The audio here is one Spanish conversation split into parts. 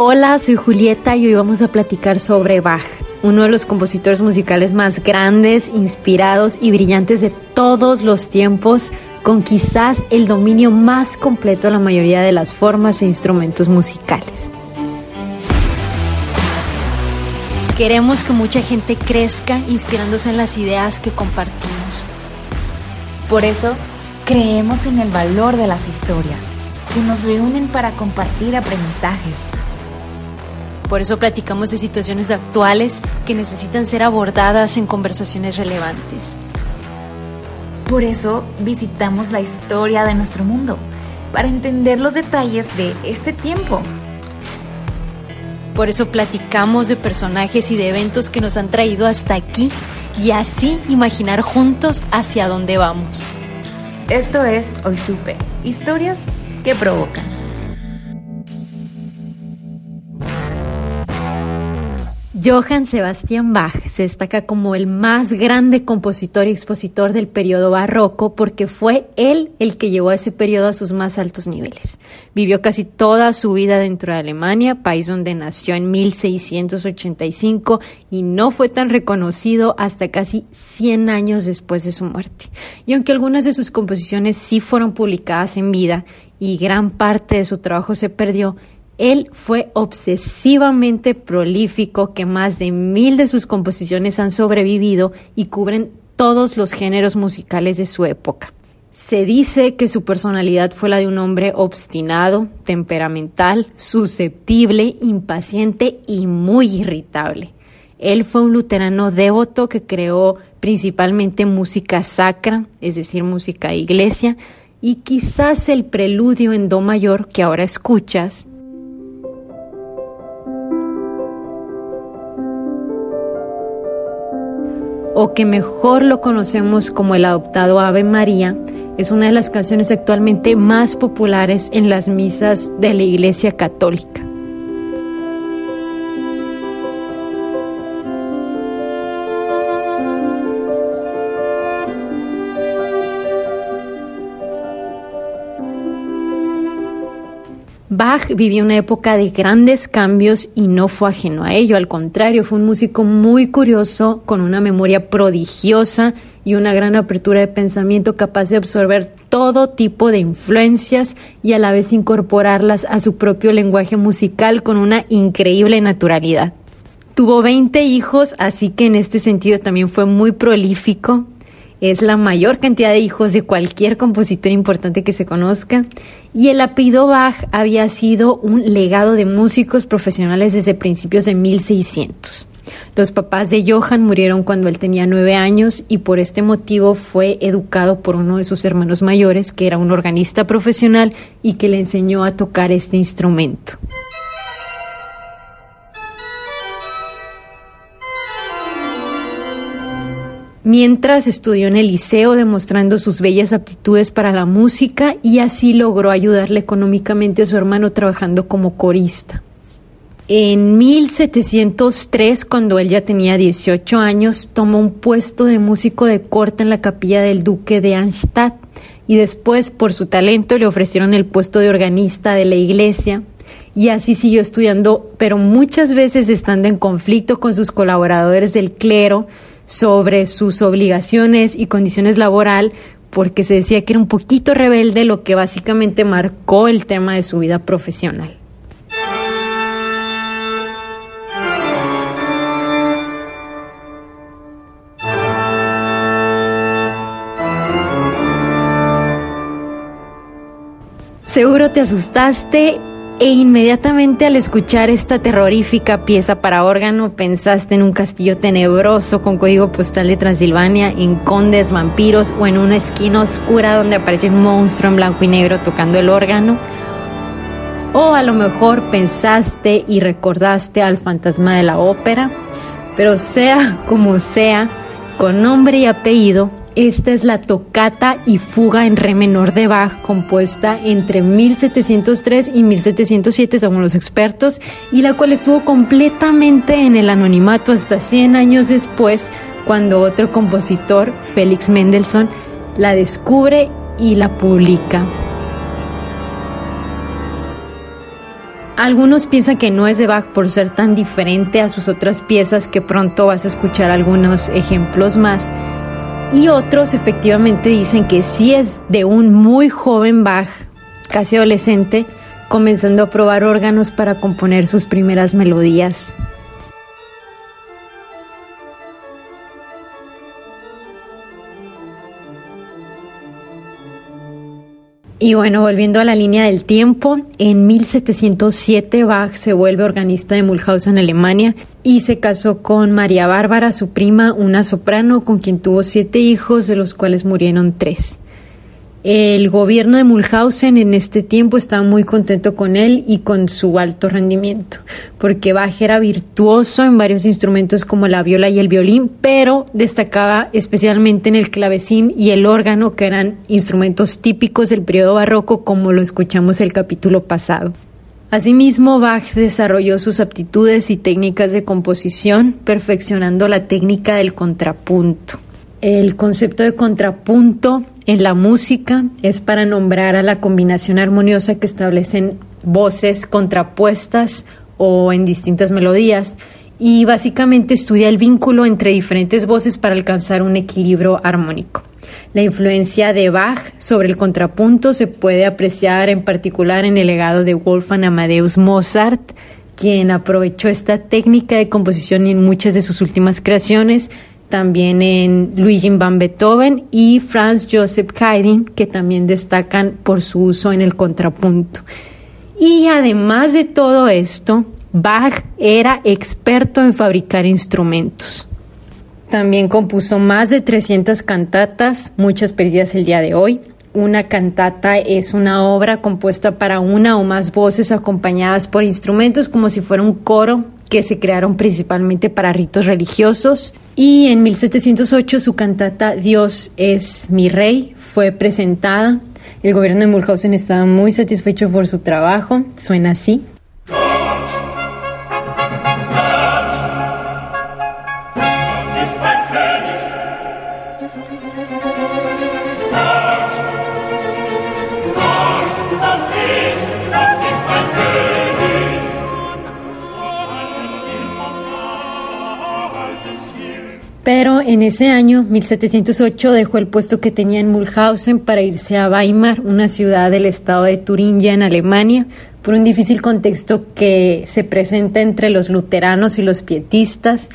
Hola, soy Julieta y hoy vamos a platicar sobre Bach, uno de los compositores musicales más grandes, inspirados y brillantes de todos los tiempos, con quizás el dominio más completo de la mayoría de las formas e instrumentos musicales. Queremos que mucha gente crezca inspirándose en las ideas que compartimos. Por eso, creemos en el valor de las historias, que nos reúnen para compartir aprendizajes por eso platicamos de situaciones actuales que necesitan ser abordadas en conversaciones relevantes. Por eso visitamos la historia de nuestro mundo, para entender los detalles de este tiempo. Por eso platicamos de personajes y de eventos que nos han traído hasta aquí y así imaginar juntos hacia dónde vamos. Esto es Hoy Supe, historias que provocan. Johann Sebastian Bach se destaca como el más grande compositor y expositor del periodo barroco porque fue él el que llevó a ese periodo a sus más altos niveles. Vivió casi toda su vida dentro de Alemania, país donde nació en 1685 y no fue tan reconocido hasta casi 100 años después de su muerte. Y aunque algunas de sus composiciones sí fueron publicadas en vida y gran parte de su trabajo se perdió, él fue obsesivamente prolífico, que más de mil de sus composiciones han sobrevivido y cubren todos los géneros musicales de su época. Se dice que su personalidad fue la de un hombre obstinado, temperamental, susceptible, impaciente y muy irritable. Él fue un luterano devoto que creó principalmente música sacra, es decir, música de iglesia, y quizás el preludio en Do mayor que ahora escuchas o que mejor lo conocemos como el adoptado Ave María, es una de las canciones actualmente más populares en las misas de la Iglesia Católica. Bach vivió una época de grandes cambios y no fue ajeno a ello, al contrario, fue un músico muy curioso, con una memoria prodigiosa y una gran apertura de pensamiento capaz de absorber todo tipo de influencias y a la vez incorporarlas a su propio lenguaje musical con una increíble naturalidad. Tuvo 20 hijos, así que en este sentido también fue muy prolífico es la mayor cantidad de hijos de cualquier compositor importante que se conozca. Y el apellido Bach había sido un legado de músicos profesionales desde principios de 1600. Los papás de Johann murieron cuando él tenía nueve años y por este motivo fue educado por uno de sus hermanos mayores, que era un organista profesional y que le enseñó a tocar este instrumento. Mientras estudió en el liceo demostrando sus bellas aptitudes para la música y así logró ayudarle económicamente a su hermano trabajando como corista. En 1703, cuando él ya tenía 18 años, tomó un puesto de músico de corte en la capilla del duque de Arnstadt y después, por su talento, le ofrecieron el puesto de organista de la iglesia y así siguió estudiando, pero muchas veces estando en conflicto con sus colaboradores del clero, sobre sus obligaciones y condiciones laboral porque se decía que era un poquito rebelde, lo que básicamente marcó el tema de su vida profesional. Seguro te asustaste e inmediatamente al escuchar esta terrorífica pieza para órgano pensaste en un castillo tenebroso con código postal de Transilvania, en condes, vampiros o en una esquina oscura donde aparece un monstruo en blanco y negro tocando el órgano. O a lo mejor pensaste y recordaste al fantasma de la ópera, pero sea como sea, con nombre y apellido, esta es la tocata y fuga en re menor de Bach, compuesta entre 1703 y 1707, según los expertos, y la cual estuvo completamente en el anonimato hasta 100 años después, cuando otro compositor, Félix Mendelssohn, la descubre y la publica. Algunos piensan que no es de Bach por ser tan diferente a sus otras piezas que pronto vas a escuchar algunos ejemplos más. Y otros efectivamente dicen que sí es de un muy joven Bach, casi adolescente, comenzando a probar órganos para componer sus primeras melodías. Y bueno, volviendo a la línea del tiempo, en 1707 Bach se vuelve organista de Mulhausen, Alemania, y se casó con María Bárbara, su prima, una soprano, con quien tuvo siete hijos, de los cuales murieron tres. El gobierno de Mulhausen en este tiempo estaba muy contento con él y con su alto rendimiento, porque Bach era virtuoso en varios instrumentos como la viola y el violín, pero destacaba especialmente en el clavecín y el órgano, que eran instrumentos típicos del periodo barroco, como lo escuchamos el capítulo pasado. Asimismo, Bach desarrolló sus aptitudes y técnicas de composición, perfeccionando la técnica del contrapunto. El concepto de contrapunto en la música es para nombrar a la combinación armoniosa que establecen voces contrapuestas o en distintas melodías y básicamente estudia el vínculo entre diferentes voces para alcanzar un equilibrio armónico. La influencia de Bach sobre el contrapunto se puede apreciar en particular en el legado de Wolfgang Amadeus Mozart, quien aprovechó esta técnica de composición en muchas de sus últimas creaciones, también en Luigi van Beethoven y Franz Joseph Haydn, que también destacan por su uso en el contrapunto. Y además de todo esto, Bach era experto en fabricar instrumentos. También compuso más de 300 cantatas, muchas perdidas el día de hoy. Una cantata es una obra compuesta para una o más voces acompañadas por instrumentos como si fuera un coro que se crearon principalmente para ritos religiosos. Y en 1708 su cantata Dios es mi rey fue presentada. El gobierno de Mulhausen estaba muy satisfecho por su trabajo. Suena así. Pero en ese año, 1708, dejó el puesto que tenía en Mulhausen para irse a Weimar, una ciudad del estado de Turingia en Alemania, por un difícil contexto que se presenta entre los luteranos y los pietistas,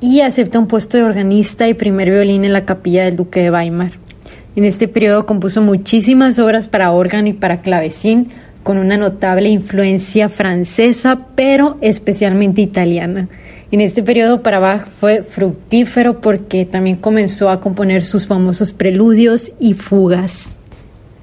y acepta un puesto de organista y primer violín en la capilla del duque de Weimar. En este periodo compuso muchísimas obras para órgano y para clavecín, con una notable influencia francesa, pero especialmente italiana. En este periodo para Bach fue fructífero porque también comenzó a componer sus famosos preludios y fugas.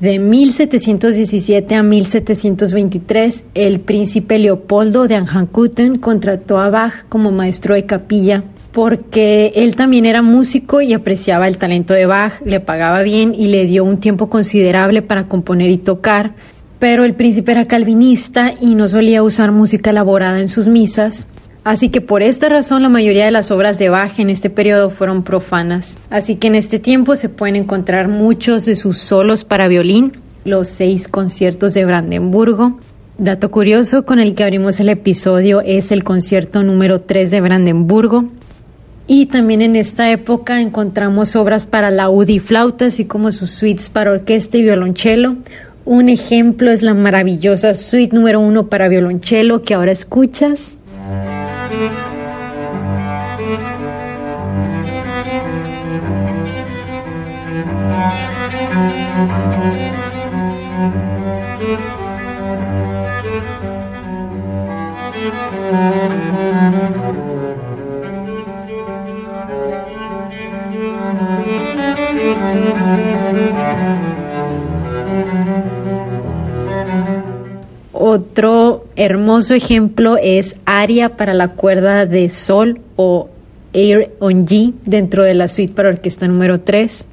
De 1717 a 1723, el príncipe Leopoldo de Anhalt-Köthen contrató a Bach como maestro de capilla porque él también era músico y apreciaba el talento de Bach, le pagaba bien y le dio un tiempo considerable para componer y tocar, pero el príncipe era calvinista y no solía usar música elaborada en sus misas, Así que por esta razón la mayoría de las obras de Bach en este periodo fueron profanas. Así que en este tiempo se pueden encontrar muchos de sus solos para violín, los seis conciertos de Brandenburgo. Dato curioso con el que abrimos el episodio es el concierto número 3 de Brandenburgo. Y también en esta época encontramos obras para laúd y flauta, así como sus suites para orquesta y violonchelo. Un ejemplo es la maravillosa suite número 1 para violonchelo que ahora escuchas. Otro hermoso ejemplo es Aria para la cuerda de Sol o Air on G dentro de la suite para orquesta número 3.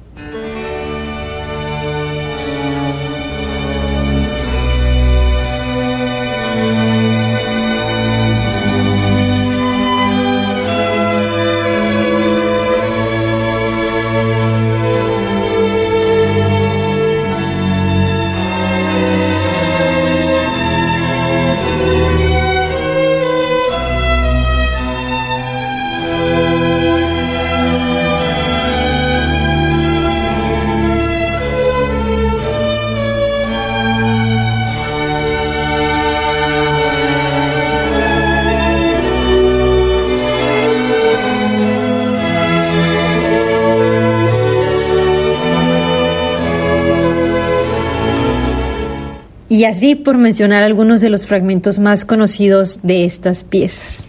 Y así por mencionar algunos de los fragmentos más conocidos de estas piezas.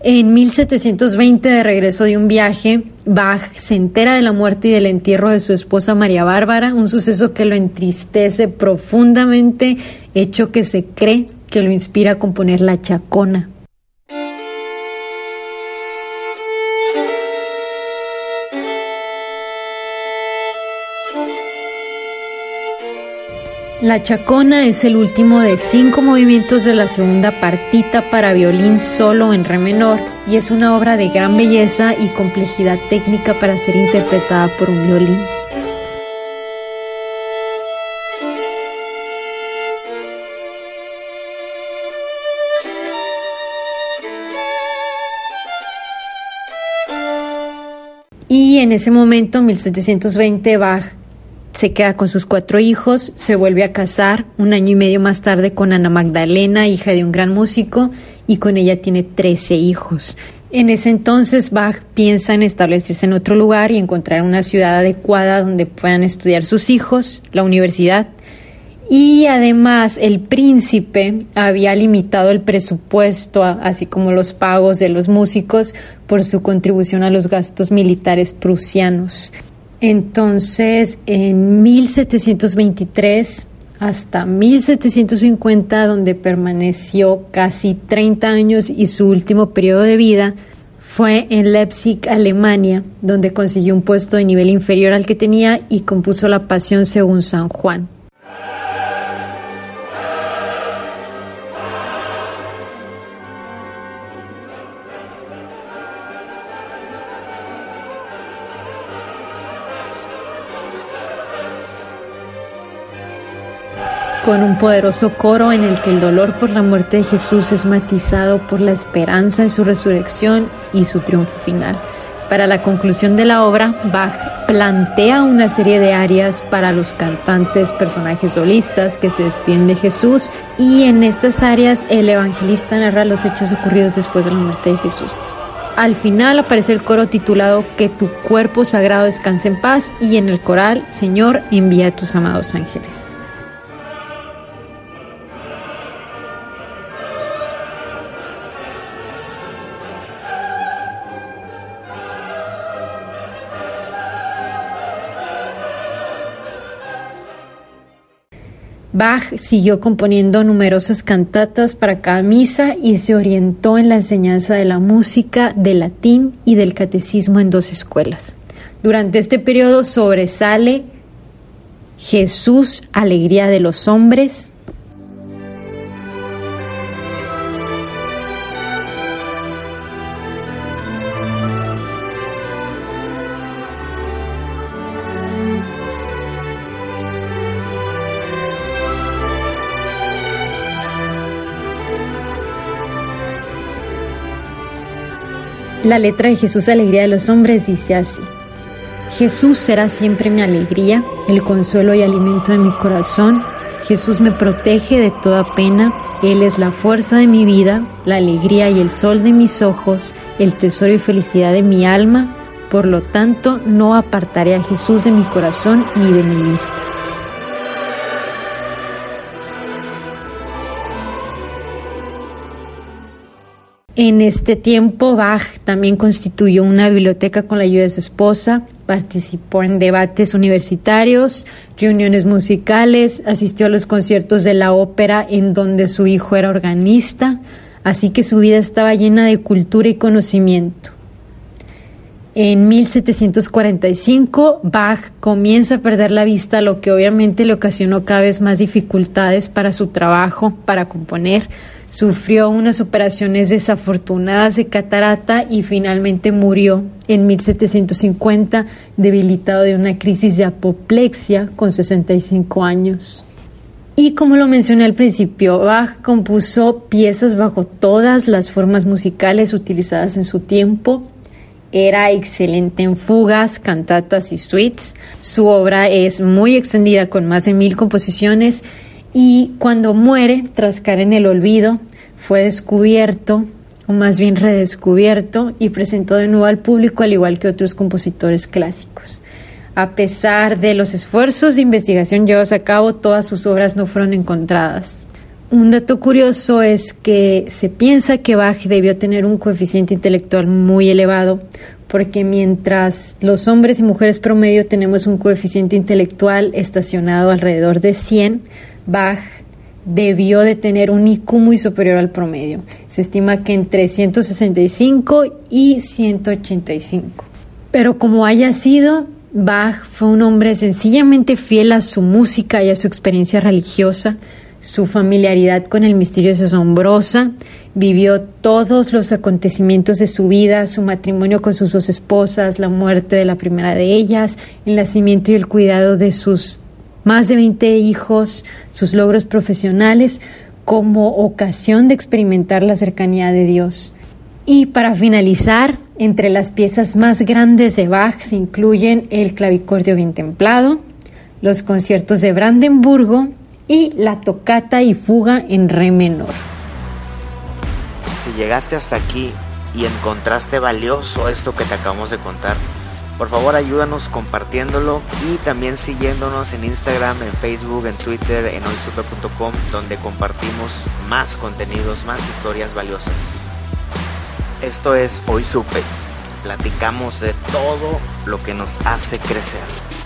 En 1720, de regreso de un viaje, Bach se entera de la muerte y del entierro de su esposa María Bárbara, un suceso que lo entristece profundamente, hecho que se cree que lo inspira a componer La Chacona, La Chacona es el último de cinco movimientos de la segunda partita para violín solo en re menor y es una obra de gran belleza y complejidad técnica para ser interpretada por un violín. Y en ese momento, 1720, Bach se queda con sus cuatro hijos, se vuelve a casar un año y medio más tarde con Ana Magdalena, hija de un gran músico, y con ella tiene 13 hijos. En ese entonces Bach piensa en establecerse en otro lugar y encontrar una ciudad adecuada donde puedan estudiar sus hijos, la universidad. Y además el príncipe había limitado el presupuesto, así como los pagos de los músicos, por su contribución a los gastos militares prusianos. Entonces, en 1723 hasta 1750, donde permaneció casi 30 años y su último periodo de vida fue en Leipzig, Alemania, donde consiguió un puesto de nivel inferior al que tenía y compuso la Pasión según San Juan. Con un poderoso coro en el que el dolor por la muerte de Jesús es matizado por la esperanza en su resurrección y su triunfo final. Para la conclusión de la obra, Bach plantea una serie de arias para los cantantes, personajes solistas que se despiden de Jesús y en estas áreas el evangelista narra los hechos ocurridos después de la muerte de Jesús. Al final aparece el coro titulado Que tu cuerpo sagrado descanse en paz y en el coral Señor envía a tus amados ángeles. Bach siguió componiendo numerosas cantatas para cada misa y se orientó en la enseñanza de la música, del latín y del catecismo en dos escuelas. Durante este periodo sobresale Jesús, alegría de los hombres, La letra de Jesús, Alegría de los Hombres, dice así. Jesús será siempre mi alegría, el consuelo y alimento de mi corazón. Jesús me protege de toda pena. Él es la fuerza de mi vida, la alegría y el sol de mis ojos, el tesoro y felicidad de mi alma. Por lo tanto, no apartaré a Jesús de mi corazón ni de mi vista. En este tiempo, Bach también constituyó una biblioteca con la ayuda de su esposa, participó en debates universitarios, reuniones musicales, asistió a los conciertos de la ópera en donde su hijo era organista, así que su vida estaba llena de cultura y conocimiento. En 1745, Bach comienza a perder la vista, lo que obviamente le ocasionó cada vez más dificultades para su trabajo, para componer. Sufrió unas operaciones desafortunadas de catarata y finalmente murió en 1750 debilitado de una crisis de apoplexia con 65 años. Y como lo mencioné al principio, Bach compuso piezas bajo todas las formas musicales utilizadas en su tiempo era excelente en fugas, cantatas y suites. Su obra es muy extendida con más de mil composiciones y cuando muere, tras caer en el olvido, fue descubierto, o más bien redescubierto, y presentó de nuevo al público al igual que otros compositores clásicos. A pesar de los esfuerzos de investigación llevados a cabo, todas sus obras no fueron encontradas. Un dato curioso es que se piensa que Bach debió tener un coeficiente intelectual muy elevado, porque mientras los hombres y mujeres promedio tenemos un coeficiente intelectual estacionado alrededor de 100, Bach debió de tener un IQ muy superior al promedio. Se estima que entre 165 y 185. Pero como haya sido, Bach fue un hombre sencillamente fiel a su música y a su experiencia religiosa su familiaridad con el misterio es asombrosa. Vivió todos los acontecimientos de su vida, su matrimonio con sus dos esposas, la muerte de la primera de ellas, el nacimiento y el cuidado de sus más de 20 hijos, sus logros profesionales, como ocasión de experimentar la cercanía de Dios. Y para finalizar, entre las piezas más grandes de Bach se incluyen el clavicordio bien templado, los conciertos de Brandenburgo y la tocata y fuga en re menor. Si llegaste hasta aquí y encontraste valioso esto que te acabamos de contar, por favor ayúdanos compartiéndolo y también siguiéndonos en Instagram, en Facebook, en Twitter, en hoysupe.com, donde compartimos más contenidos, más historias valiosas. Esto es Hoy Supe. Platicamos de todo lo que nos hace crecer.